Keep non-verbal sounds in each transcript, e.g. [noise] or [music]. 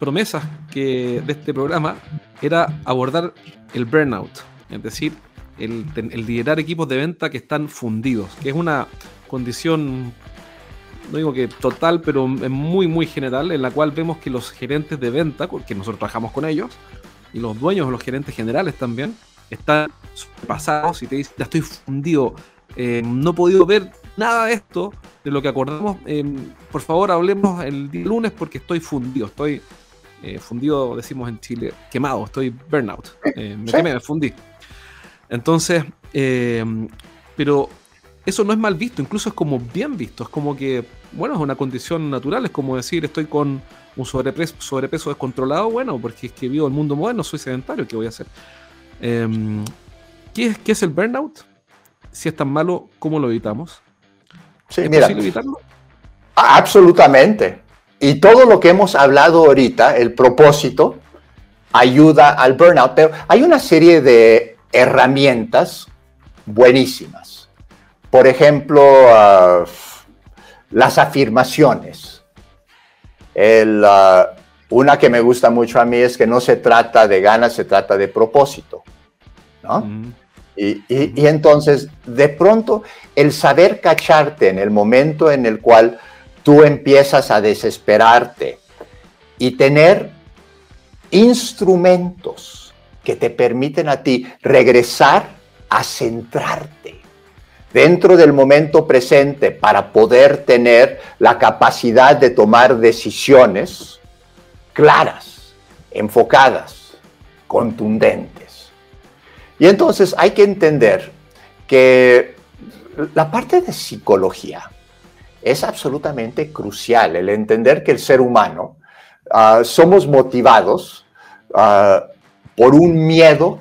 promesas que, de este programa era abordar el burnout, es decir, el, liderar equipos de venta que están fundidos, que es una condición, no digo que total, pero muy, muy general, en la cual vemos que los gerentes de venta, que nosotros trabajamos con ellos, y los dueños los gerentes generales también, están pasados y te dicen, ya estoy fundido, eh, no he podido ver nada de esto, de lo que acordamos. Eh, por favor, hablemos el día lunes porque estoy fundido, estoy eh, fundido, decimos en Chile, quemado, estoy burnout, eh, me quemé, me fundí. Entonces, eh, pero eso no es mal visto, incluso es como bien visto, es como que, bueno, es una condición natural, es como decir, estoy con un sobrepeso, sobrepeso descontrolado, bueno, porque es que vivo el mundo moderno, soy sedentario, ¿qué voy a hacer? Em, ¿qué, es, ¿Qué es el burnout? Si es tan malo, ¿cómo lo evitamos? Sí, ¿Es posible evitarlo? Absolutamente. Y todo lo que hemos hablado ahorita, el propósito, ayuda al burnout, pero hay una serie de herramientas buenísimas. Por ejemplo, uh, las afirmaciones. El, uh, una que me gusta mucho a mí es que no se trata de ganas, se trata de propósito. ¿no? Mm. Y, y, y, entonces, de pronto, el saber cacharte en el momento en el cual tú empiezas a desesperarte y tener instrumentos que te permiten a ti regresar a centrarte dentro del momento presente para poder tener la capacidad de tomar decisiones claras, enfocadas, contundentes. Y entonces hay que entender que la parte de psicología, es absolutamente crucial el entender que el ser humano uh, somos motivados uh, por un miedo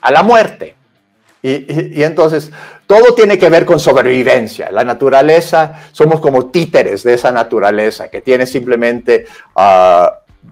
a la muerte. Y, entonces todo tiene que ver con sobrevivencia. La naturaleza, somos como títeres de esa naturaleza que tiene simplemente uh,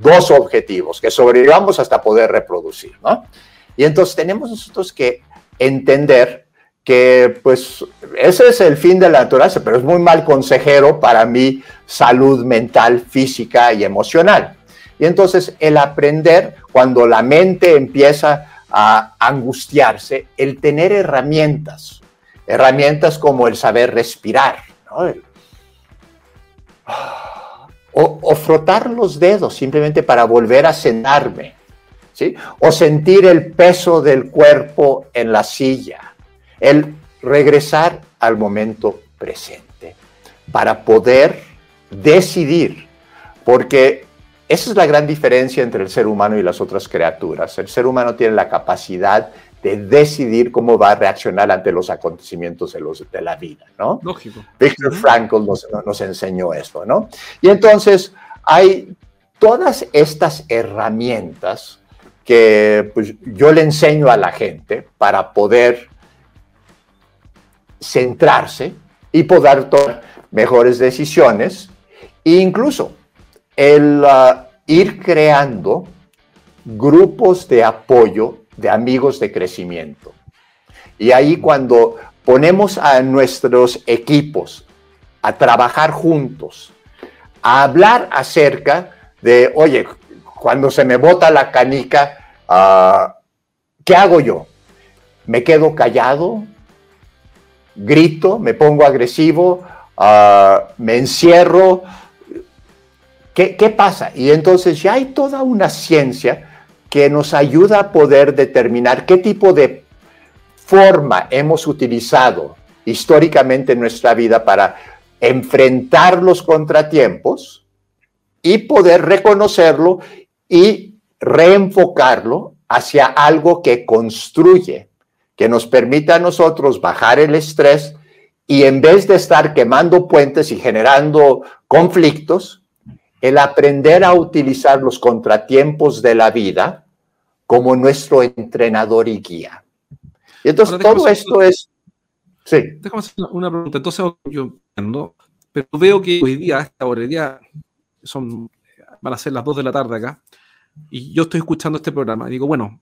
dos objetivos, que sobrevivamos hasta poder reproducir. ¿no? Y entonces tenemos nosotros que entender que pues ese es el fin de la naturaleza, pero es muy mal consejero para mi salud mental, física y emocional. Y entonces el aprender, cuando la mente empieza a angustiarse, el tener herramientas, herramientas como el saber respirar, o, o, frotar los dedos simplemente para volver a sentarme, ¿sí? o sentir el peso del cuerpo en la silla el regresar al momento presente para poder decidir, porque esa es la gran diferencia entre el ser humano y las otras criaturas. El ser humano tiene la capacidad de decidir cómo va a reaccionar ante los acontecimientos de, los, de la vida, ¿no? Lógico. Víctor Frankl nos, nos enseñó esto, ¿no? Y entonces hay todas estas herramientas que pues, yo le enseño a la gente para poder centrarse y poder tomar mejores decisiones e incluso el uh, ir creando grupos de apoyo de amigos de crecimiento. Y ahí cuando ponemos a nuestros equipos a trabajar juntos, a hablar acerca de, oye, cuando se me bota la canica, uh, ¿qué hago yo? ¿Me quedo callado? Grito, me pongo agresivo, uh, me encierro. ¿Qué, ¿Qué pasa? Y entonces ya hay toda una ciencia que nos ayuda a poder determinar qué tipo de forma hemos utilizado históricamente en nuestra vida para enfrentar los contratiempos y poder reconocerlo y reenfocarlo hacia algo que construye que nos permita a nosotros bajar el estrés y en vez de estar quemando puentes y generando conflictos, el aprender a utilizar los contratiempos de la vida como nuestro entrenador y guía. Y entonces todo esto es... Sí. Déjame hacer una pregunta. Entonces yo entiendo, pero veo que hoy día, a esta hora, día son, van a ser las 2 de la tarde acá, y yo estoy escuchando este programa y digo, bueno,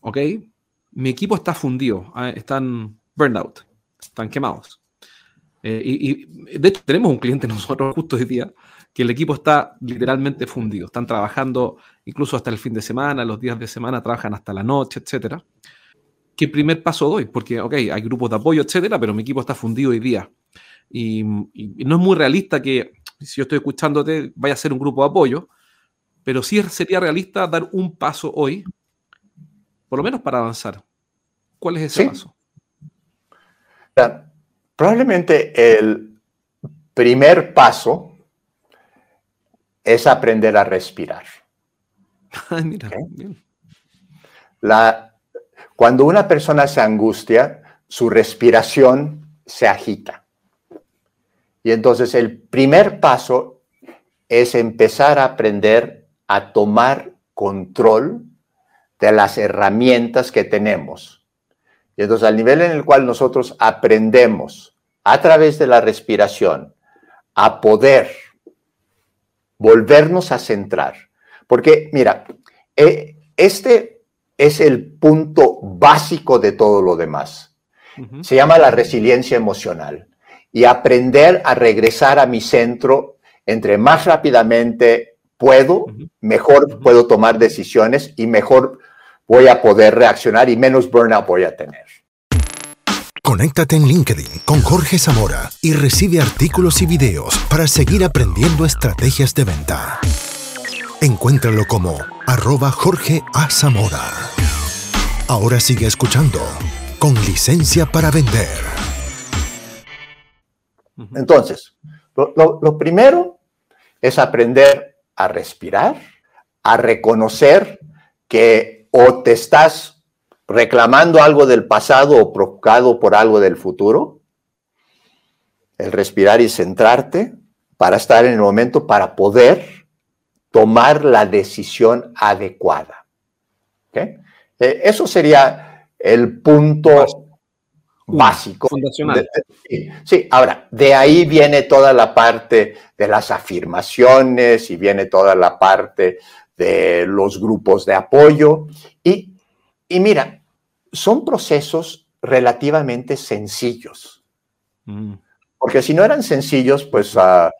ok, mi equipo está fundido, ah, están burnout, están quemados. Eh, y, de hecho tenemos un cliente [laughs] nosotros justo hoy día que el equipo está literalmente fundido. Están trabajando incluso hasta el fin de semana, los días de semana trabajan hasta la noche, etcétera. ¿Qué primer paso doy? Porque, ok, hay grupos de apoyo, etcétera, pero mi equipo está fundido hoy día. Y, no es muy realista que, si yo estoy escuchándote, vaya a ser un grupo de apoyo, pero sí sería realista dar un paso hoy, por lo menos para avanzar. ¿Cuál es ese paso? Probablemente el primer paso es aprender a respirar. [laughs] La, cuando una persona se angustia, su respiración se agita. Y entonces el primer paso es empezar a aprender a tomar control de las herramientas que tenemos. Y entonces al nivel en el cual nosotros aprendemos a través de la respiración a poder volvernos a centrar. Porque mira, eh, este es el punto básico de todo lo demás. Se llama la resiliencia emocional. Y aprender a regresar a mi centro entre más rápidamente puedo, mejor puedo tomar decisiones y mejor voy a poder reaccionar y menos burnout voy a tener. Conéctate en LinkedIn con Jorge Zamora y recibe artículos y videos para seguir aprendiendo estrategias de venta. Encuéntralo como arroba Jorge A. Zamora. Ahora sigue escuchando con licencia para vender. Entonces, lo, lo primero es aprender a respirar, a reconocer que o te estás reclamando algo del pasado o provocado por algo del futuro. El respirar y centrarte para estar en el momento, para poder tomar la decisión adecuada. Eh, eso sería el punto básico. Fundacional. sí, ahora, de ahí viene toda la parte de las afirmaciones y viene toda la parte de los grupos de apoyo. Y, y mira, son procesos relativamente sencillos. Mm. Porque si no eran sencillos, pues ah,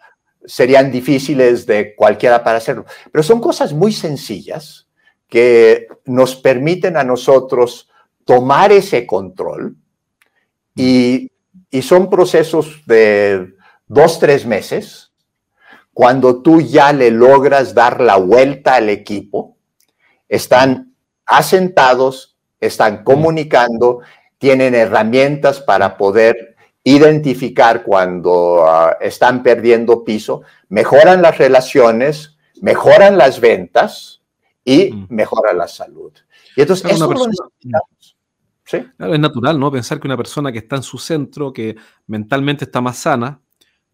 serían difíciles de cualquiera para hacerlo. Pero son cosas muy sencillas que nos permiten a nosotros tomar ese control y, y son procesos de dos, tres meses cuando tú ya le logras dar la vuelta al equipo, están asentados, están comunicando, tienen herramientas para poder identificar cuando ah, están perdiendo piso, mejoran las relaciones, mejoran las ventas y mm. mejoran la salud. Y entonces eso ¿Sí? es natural, ¿no? Pensar que una persona que está en su centro, que mentalmente está más sana,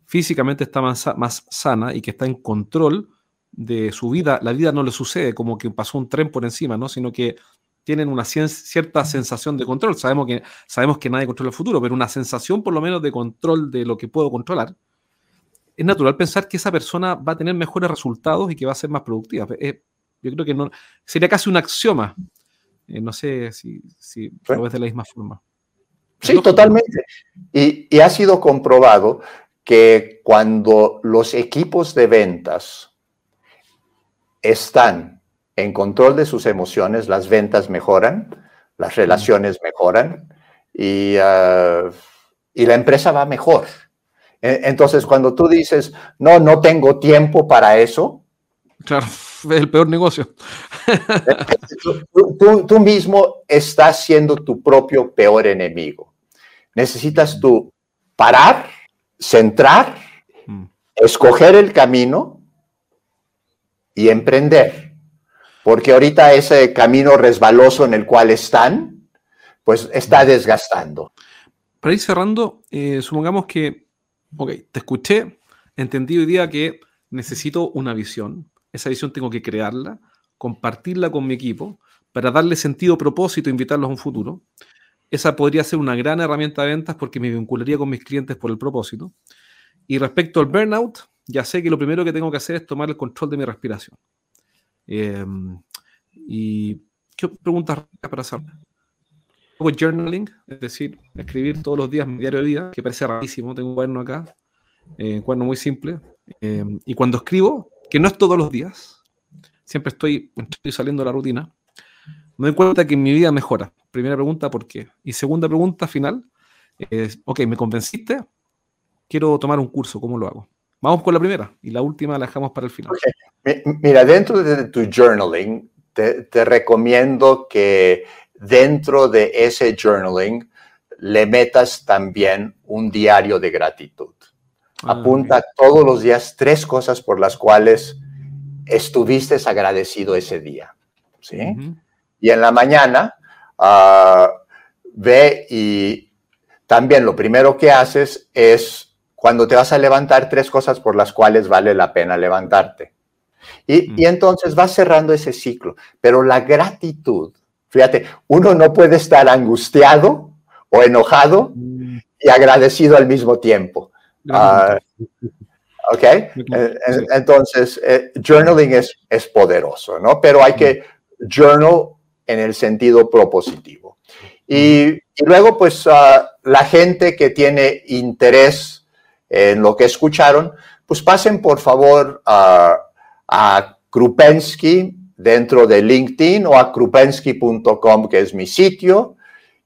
físicamente está más, más sana y que está en control de su vida, la vida no le sucede como que pasó un tren por encima, ¿no? sino que tienen una cierta sensación de control. Sabemos que, sabemos que nadie controla el futuro, pero una sensación por lo menos de control de lo que puedo controlar. Es natural pensar que esa persona va a tener mejores resultados y que va a ser más productiva. Eh, yo creo que no, sería casi un axioma. Eh, no sé si, si lo ves de la misma forma. Sí, totalmente. Y, y, ha sido comprobado que cuando los equipos de ventas están en control de sus emociones, las ventas mejoran, las relaciones mejoran y, ah, y la empresa va mejor. E, entonces, cuando tú dices, no, no tengo tiempo para eso. Claro, es [laughs] el peor negocio. [laughs] tú, tú mismo estás siendo tu propio peor enemigo. Necesitas tú parar centrar, mm. escoger el camino y emprender. Porque ahorita ese camino resbaloso en el cual están, pues está mm. desgastando. Para ir cerrando, eh, supongamos que, ok, te escuché, entendí hoy día que necesito una visión. Esa visión tengo que crearla, compartirla con mi equipo para darle sentido, propósito, invitarlos a un futuro. Esa podría ser una gran herramienta de ventas porque me vincularía con mis clientes por el propósito. Y respecto al burnout, ya sé que lo primero que tengo que hacer es tomar el control de mi respiración. Em, y qué preguntas para hacer. Hago journaling, es decir, escribir todos los días mi diario de vida, que parece rarísimo, tengo un cuaderno acá, eh, un cuaderno muy simple. Em, y cuando escribo, que no es todos los días, siempre estoy, estoy saliendo de la rutina, me doy cuenta que mi vida mejora. Primera pregunta, ¿por qué? Y segunda pregunta final, es, ok, me convenciste, quiero tomar un curso, ¿cómo lo hago? Vamos con la primera y la última la dejamos para el final. Mira, dentro de tu journaling, te, recomiendo que dentro de ese journaling le metas también un diario de gratitud. Ah, Apunta todos los días tres cosas por las cuales estuviste agradecido ese día. ¿sí? Y en la mañana, uh, ve y también lo primero que haces es cuando te vas a levantar, tres cosas por las cuales vale la pena levantarte. Y, mm. entonces vas cerrando ese ciclo. Pero la gratitud, fíjate, uno no puede estar angustiado o enojado mm. y agradecido al mismo tiempo. Ah, ¿Ok? Eh, entonces, eh, journaling es, es poderoso, ¿no? Pero hay que mm. journal en el sentido propositivo. Y, luego, pues, ah, la gente que tiene interés en lo que escucharon, pues pasen por favor a, a Krupensky dentro de LinkedIn o a krupensky.com, que es mi sitio,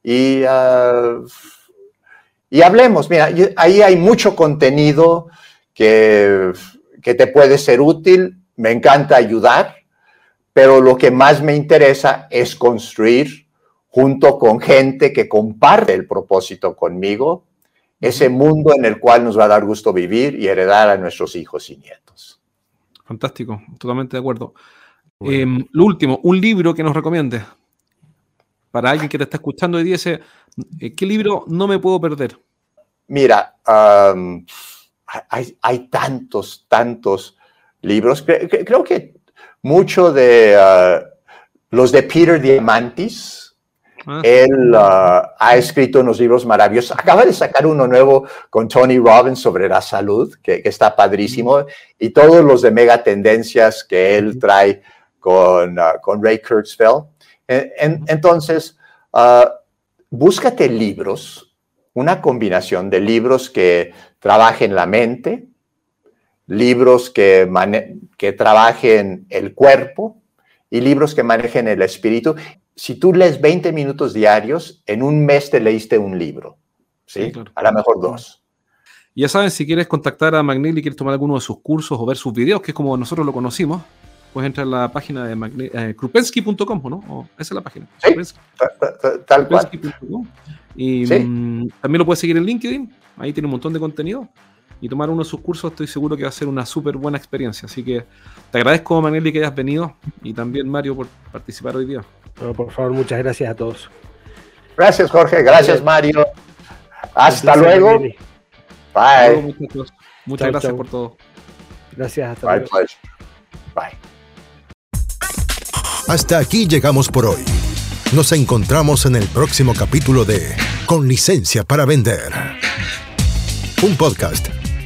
y, uh, y hablemos. Mira, ahí hay mucho contenido que, que te puede ser útil. Me encanta ayudar, pero lo que más me interesa es construir junto con gente que comparte el propósito conmigo ese mundo en el cual nos va a dar gusto vivir y heredar a nuestros hijos y nietos. Fantástico, totalmente de acuerdo. Em, lo último, un libro que nos recomiende para alguien que te está escuchando y dice, eh, ¿qué libro no me puedo perder? Mira, hay, tantos, tantos libros. Creo, que mucho de ah, los de Peter Diamantis, Ah. Él ah, ha escrito unos libros maravillosos. Acaba de sacar uno nuevo con Tony Robbins sobre la salud, que, está padrísimo, y todos los de mega tendencias que él trae con, con Ray Kurzweil. entonces, búscate libros, una combinación de libros que trabajen la mente, libros que, que trabajen el cuerpo y libros que manejen el espíritu si tú lees 20 minutos diarios, en un mes te leíste un libro. ¿sí? A lo mejor dos. Ya saben, si quieres contactar a Magnelli y quieres tomar alguno de sus cursos o ver sus videos, que es como nosotros lo conocimos, puedes entrar a la página de eh, krupensky.com, ¿no? esa es la página. Sí, tal, cual. Y mm, también lo puedes seguir en LinkedIn, ahí tiene un montón de contenido. Y tomar uno de sus cursos, estoy seguro que va a ser una súper buena experiencia. Así que te agradezco, Magnelli, que hayas venido y también Mario por participar hoy día por favor, muchas gracias a todos. Gracias, Jorge. Gracias, Mario. Hasta luego. Bye. Muchas gracias por todo. Gracias. Hasta luego. Bye. Hasta aquí llegamos por hoy. Nos encontramos en el próximo capítulo de Con licencia para vender. Un podcast